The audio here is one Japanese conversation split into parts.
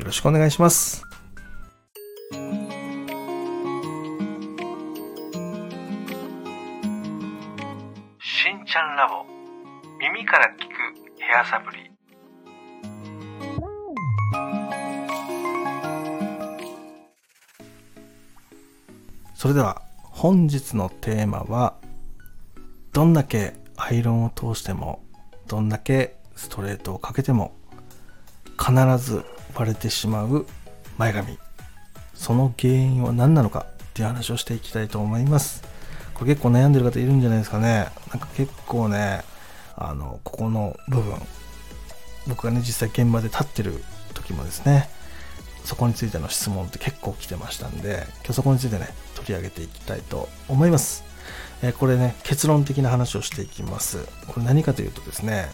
よろしくお願いします。しんちゃんラボ耳から聞くヘアサプリそれでは本日のテーマはどんだけアイロンを通してもどんだけストレートをかけても必ず割れてしまう前髪。その原因は何なのかっていう話をしていきたいと思います。これ結構悩んでる方いるんじゃないですかね。なんか結構ねあのここの部分僕がね実際現場で立ってる時もですねそこについての質問って結構来てましたんで今日そこについてね取り上げていきたいと思います、えこれね結論的な話をしていきます。これ何かというとですね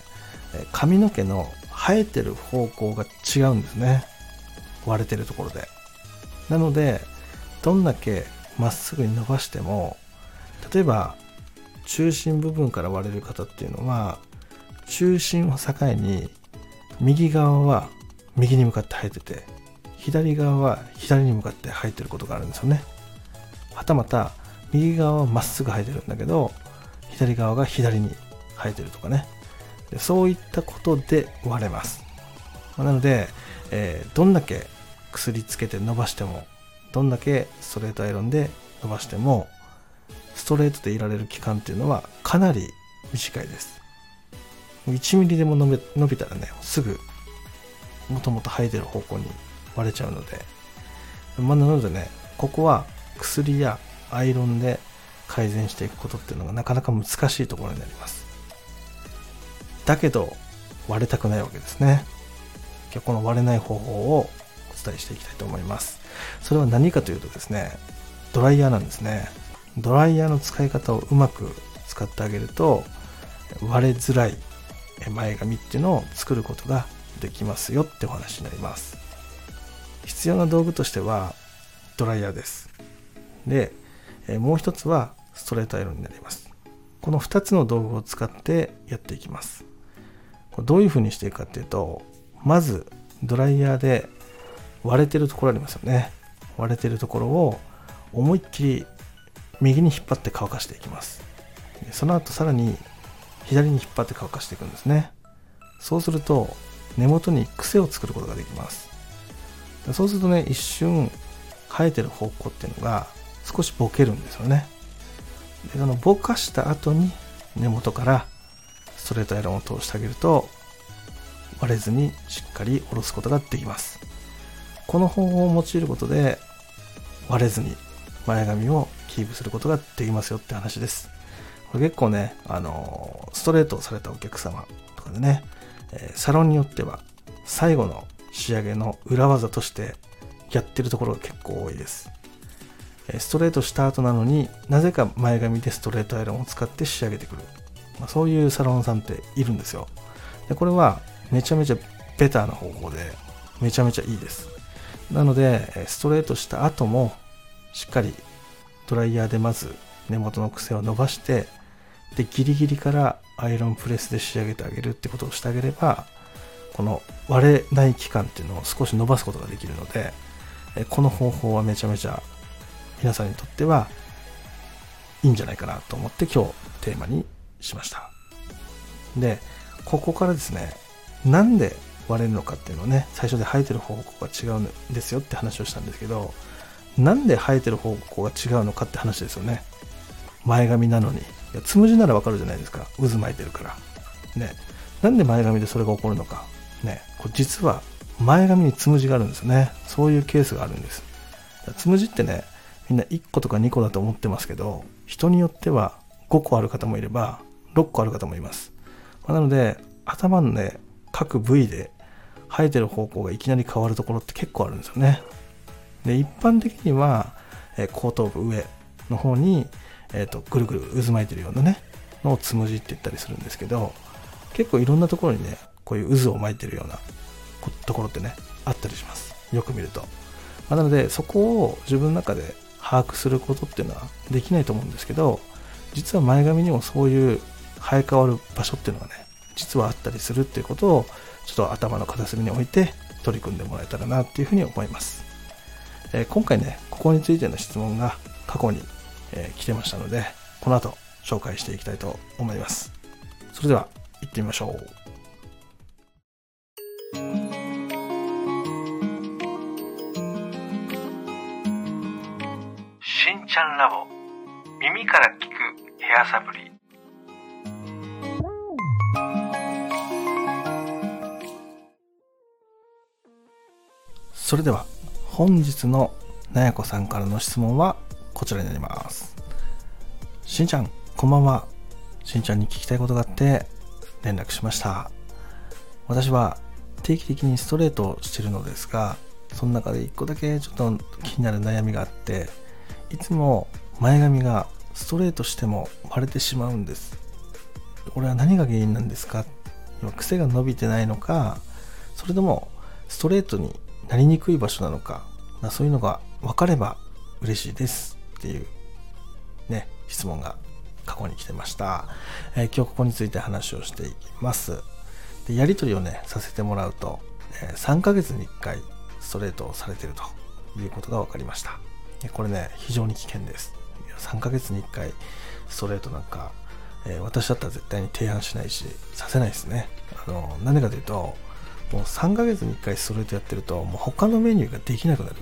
髪の毛の生えてる方向が違うんですね。割れてるところで。なのでどんだけまっすぐに伸ばしても例えば中心部分から割れる方っていうのは中心を境に右側は右に向かって生えてて左側は左に向かって生えてることがあるんですよね。はたまた右側はまっすぐ生えてるんだけど左側が左に生えてるとかね。でそういったことで割れます。まあなので、えーどんだけ薬つけて伸ばしても、どんだけストレートアイロンで伸ばしても、ストレートでいられる期間っていうのはかなり短いです。1ミリでも伸び伸びたらね、すぐ元々生えてる方向に割れちゃうので、まあ、なのでね、ここは薬やアイロンで改善していくことっていうのがなかなか難しいところになります。だけど割れたくないわけですね。今日この割れない方法をお伝えしていきたいと思います。それは何かというとですねドライヤーなんですね。ドライヤーの使い方をうまく使ってあげると割れづらい前髪っていうのを作ることができますよってお話になります。必要な道具としてはドライヤーです。でもう一つはストレートアイロンになります。この2つの道具を使ってやっていきます。これどういう風にしていくかっていうとまずドライヤーで割れてるところありますよね。割れてるところを思いっきり右に引っ張って乾かしていきます。その後さらに左に引っ張って乾かしていくんですね。そうすると根元に癖を作ることができます。そうするとね一瞬生えてる方向っていうのが少しボケるんですよね。でそのぼかした後に根元からストレートアイロンを通してあげると割れずにしっかり下ろすことができます。この方法を用いることで割れずに前髪をキープすることができますよって話です。これ結構ねあのストレートをされたお客様とかでね、サロンによっては最後の仕上げの裏技としてやってるところが結構多いです。ストレートした後なのになぜか前髪でストレートアイロンを使って仕上げてくる、まあ、そういうサロンさんっているんですよ。でこれはめちゃめちゃベターな方法でめちゃめちゃいいです。なのでストレートした後もしっかりドライヤーでまず根元の癖を伸ばしてでギリギリからアイロンプレスで仕上げてあげるってことをしてあげればこの割れない期間っていうのを少し伸ばすことができるのでこの方法はめちゃめちゃ皆さんにとってはいいんじゃないかなと思って今日テーマにしました。でここからですねなんで割れるのかっていうのをね最初で生えてる方向が違うんですよって話をしたんですけどなんで生えてる方向が違うのかって話ですよね。前髪なのに。いやつむじならわかるじゃないですか。渦巻いてるから。ね。なんで前髪でそれが起こるのか。ね。これ実は前髪につむじがあるんですよね。そういうケースがあるんです。つむじってねみんな1個とか2個だと思ってますけど人によっては5個ある方もいれば6個ある方もいます。まあなので頭のね各部位で生えてる方向がいきなり変わるところって結構あるんですよね。で一般的には、え、後頭部上の方に、えーと、ぐるぐる渦巻いてるようなねのをつむじって言ったりするんですけど結構いろんなところにねこういう渦を巻いてるようなところってねあったりします。よく見ると、まあ、なのでそこを自分の中で把握することっていうのはできないと思うんですけど実は前髪にもそういう生え変わる場所っていうのがね実はあったりするっていうことをちょっと頭の片隅に置いて取り組んでもらえたらなっていうふうに思います、えー、今回ねここについての質問が過去に、えー、来てましたのでこの後紹介していきたいと思いますそれでは行ってみましょうしんちゃんラボ耳から聞くヘアサプリそれでは本日のなやこさんからの質問はこちらになります。しんちゃんこんばんは。しんちゃんに聞きたいことがあって連絡しました。私は定期的にストレートをしてるのですがその中で1個だけちょっと気になる悩みがあっていつも前髪がストレートしても割れてしまうんです。これは何が原因なんですか？癖が伸びてないのかそれともストレートになりにくい場所なのか、まあ、そういうのが分かれば嬉しいですっていうね質問が過去に来てました、えー、今日ここについて話をしていきます。でやり取りをねさせてもらうと、えー、3ヶ月に1回ストレートをされてるということが分かりました。これね非常に危険です。3ヶ月に1回ストレートなんか、えー、私だったら絶対に提案しないしさせないですね。あのなんでかというともう3ヶ月に1回ストレートやってるともう他のメニューができなくなる。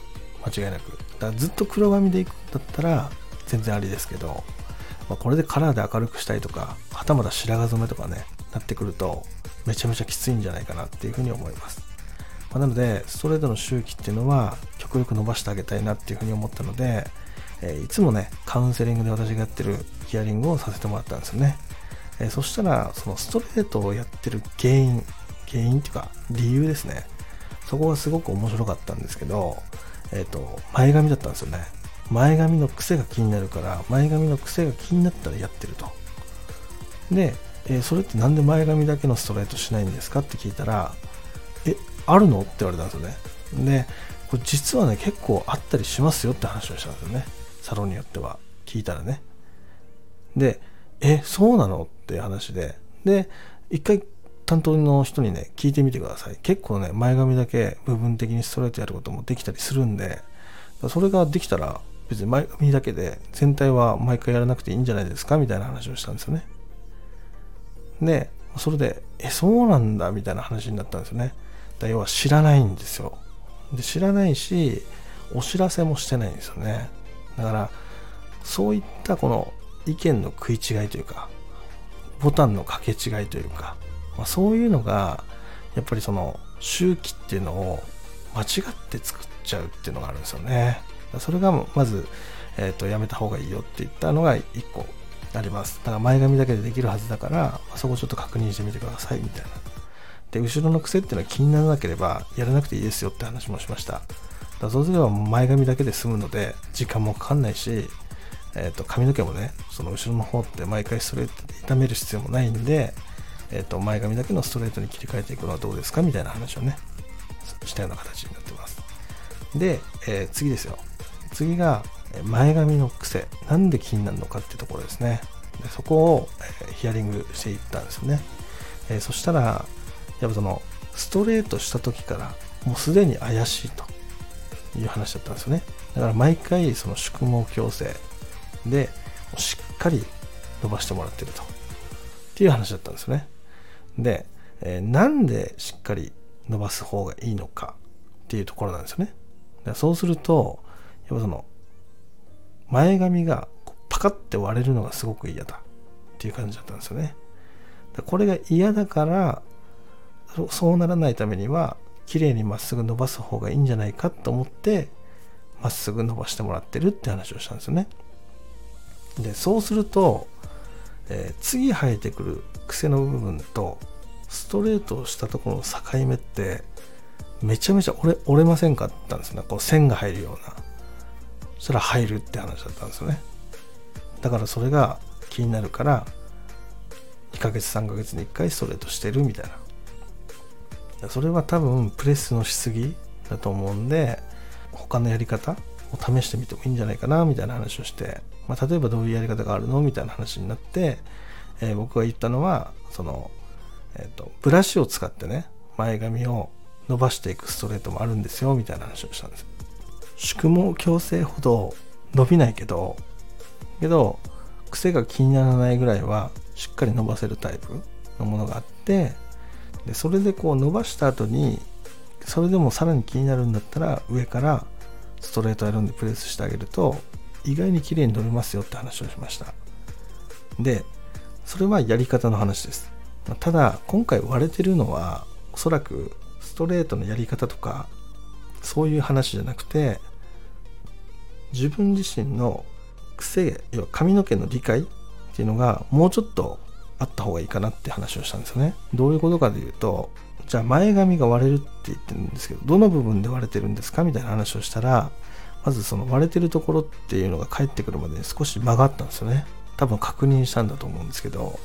間違いなく。だからずっと黒髪でいくんだったら全然ありですけど、まあ、これでカラーで明るくしたいとかはたまた白髪染めとかねなってくるとめちゃめちゃきついんじゃないかなっていうふうに思います、まあ、なのでストレートの周期っていうのは極力伸ばしてあげたいなっていうふうに思ったので、えー、いつもねカウンセリングで私がやってるヒアリングをさせてもらったんですよね、え、そしたらそのストレートをやってる原因原因っていうか理由ですね。そこがすごく面白かったんですけど、えっ、ー、と前髪だったんですよね。前髪の癖が気になるから前髪の癖が気になったらやってると。で、えー、それって何で前髪だけのストレートしないんですかって聞いたらえあるの？って言われたんですよね。でこれ実はね結構あったりしますよって話をしたんですよね。サロンによっては。聞いたらね。でえそうなの？って話で。で一回担当の人にね、聞いてみてください。結構ね、前髪だけ部分的にストレートやることもできたりするんで、それができたら別に前髪だけで全体は毎回やらなくていいんじゃないですか？みたいな話をしたんですよね。で、それで、え、そうなんだ？みたいな話になったんですよね。だ要は知らないんですよ。で、知らないし、お知らせもしてないんですよね。だから、そういったこの意見の食い違いというか、ボタンの掛け違いというか、まあ、そういうのがやっぱりその周期っていうのを間違って作っちゃうっていうのがあるんですよね。それがまず、えーと、やめた方がいいよって言ったのが1個あります。だから前髪だけでできるはずだから、まあ、そこちょっと確認してみてくださいみたいな。で後ろの癖っていうのは気にならなければやらなくていいですよって話もしました。だそうすれば前髪だけで済むので時間もかかんないし、えーと、髪の毛もねその後ろの方って毎回ストレートで痛める必要もないんでえー、と前髪だけのストレートに切り替えていくのはどうですかみたいな話をねしたような形になってます。で、えー、次ですよ。次が前髪の癖。なんで気になるのかっていうところですね。でそこを、え、ヒアリングしていったんですよね、えー、そしたらやっぱそのストレートした時からもうすでに怪しいと。いう話だったんですよね。だから毎回その宿毛矯正。でしっかり伸ばしてもらってると。っていう話だったんですよね。で、えー、なんでしっかり伸ばす方がいいのかっていうところなんですよね。そうすると、やっぱその、前髪がパカって割れるのがすごく嫌だっていう感じだったんですよね。これが嫌だからそうならないためには綺麗にまっすぐ伸ばす方がいいんじゃないかと思ってまっすぐ伸ばしてもらってるって話をしたんですよね。でそうすると、えー、次生えてくる癖の部分とストレートをしたところの境目ってめちゃめちゃ折れ折れませんかったんですね。こう線が入るような。そしたら入るって話だったんですよね。だからそれが気になるから2ヶ月3ヶ月に1回ストレートしてるみたいな。それは多分プレスのしすぎだと思うんで他のやり方を試してみてもいいんじゃないかなみたいな話をして、まあ、例えばどういうやり方があるの？みたいな話になって、えー、僕が言ったのはその、えーと、ブラシを使ってね前髪を伸ばしていくストレートもあるんですよみたいな話をしたんです宿毛矯正ほど伸びないけどけど癖が気にならないぐらいはしっかり伸ばせるタイプのものがあってでそれでこう伸ばした後にそれでもさらに気になるんだったら上からストレートアイロンでプレスしてあげると意外に綺麗に伸びますよって話をしました。でそれはやり方の話です。ただ今回割れてるのはおそらくストレートのやり方とかそういう話じゃなくて自分自身の癖要は髪の毛の理解っていうのがもうちょっとあった方がいいかなって話をしたんですよね。どういうことかというとじゃあ前髪が割れるって言ってるんですけどどの部分で割れてるんですかみたいな話をしたらまずその割れてるところっていうのが返ってくるまで少し曲がったんですよね。多分確認したんだと思うんですけど。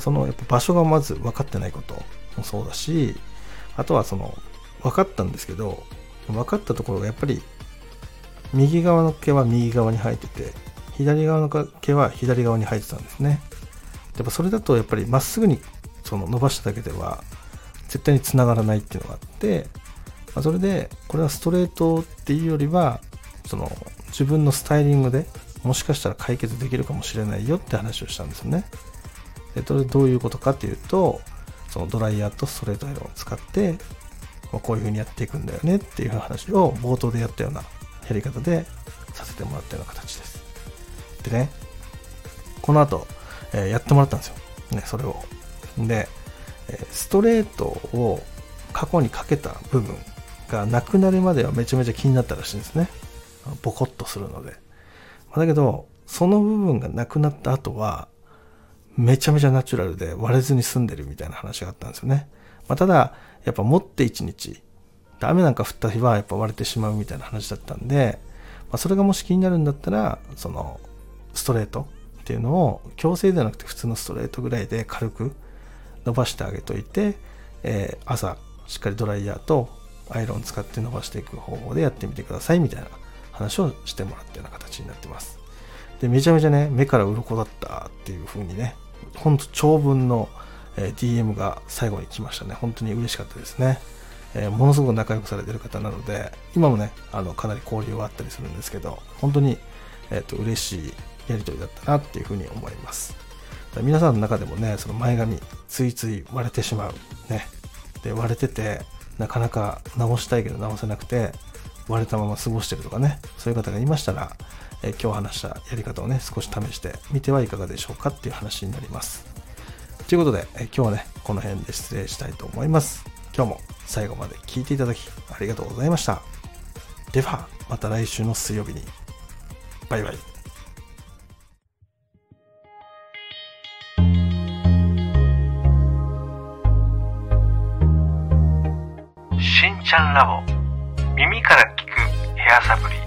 そのやっぱ場所がまず分かってないこともそうだしあとはその分かったんですけど分かったところがやっぱり右側の毛は右側に生えてて左側の毛は左側に生えてたんですね。やっぱそれだとやっぱりまっすぐにその伸ばしただけでは絶対につながらないっていうのがあって、ま、それでこれはストレートっていうよりはその自分のスタイリングでもしかしたら解決できるかもしれないよって話をしたんですよね。でそれどういうことかっていうとそのドライヤーとストレートアイロンを使ってこういう風にやっていくんだよねっていう話を冒頭でやったようなやり方でさせてもらったような形です。でねこの後、えー、やってもらったんですよ、ね、それを。で、ストレートを過去にかけた部分がなくなるまではめちゃめちゃ気になったらしいんですね。ボコッとするのでだけどその部分がなくなった後はめちゃめちゃナチュラルで割れずに済んでるみたいな話があったんですよね。まあ、ただ、やっぱ持って1日、雨なんか降った日はやっぱ割れてしまうみたいな話だったんで、まあ、それがもし気になるんだったら、その、ストレートっていうのを強制ではなくて普通のストレートぐらいで軽く伸ばしてあげといて、えー、朝しっかりドライヤーとアイロン使って伸ばしていく方法でやってみてくださいみたいな話をしてもらったような形になってます。で、めちゃめちゃね、目から鱗だったっていう風にね、ほんと長文の、DM が最後に来ましたね。本当に嬉しかったですね。えー、ものすごく仲良くされてる方なので、今もね、あの、かなり交流はあったりするんですけど、本当に、えっ、ー、と、嬉しいやりとりだったなっていうふうに思います。皆さんの中でもね、その前髪、ついつい割れてしまう。ね。で、割れてて、なかなか直したいけど直せなくて、割れたまま過ごしてるとかね、そういう方がいましたら、え今日話したやり方をね、少し試してみてはいかがでしょうかっていう話になります。ということで、え今日はね、この辺で失礼したいと思います。今日も最後まで聞いていただきありがとうございました。では、また来週の水曜日に。バイバイ。しんちゃんラボ耳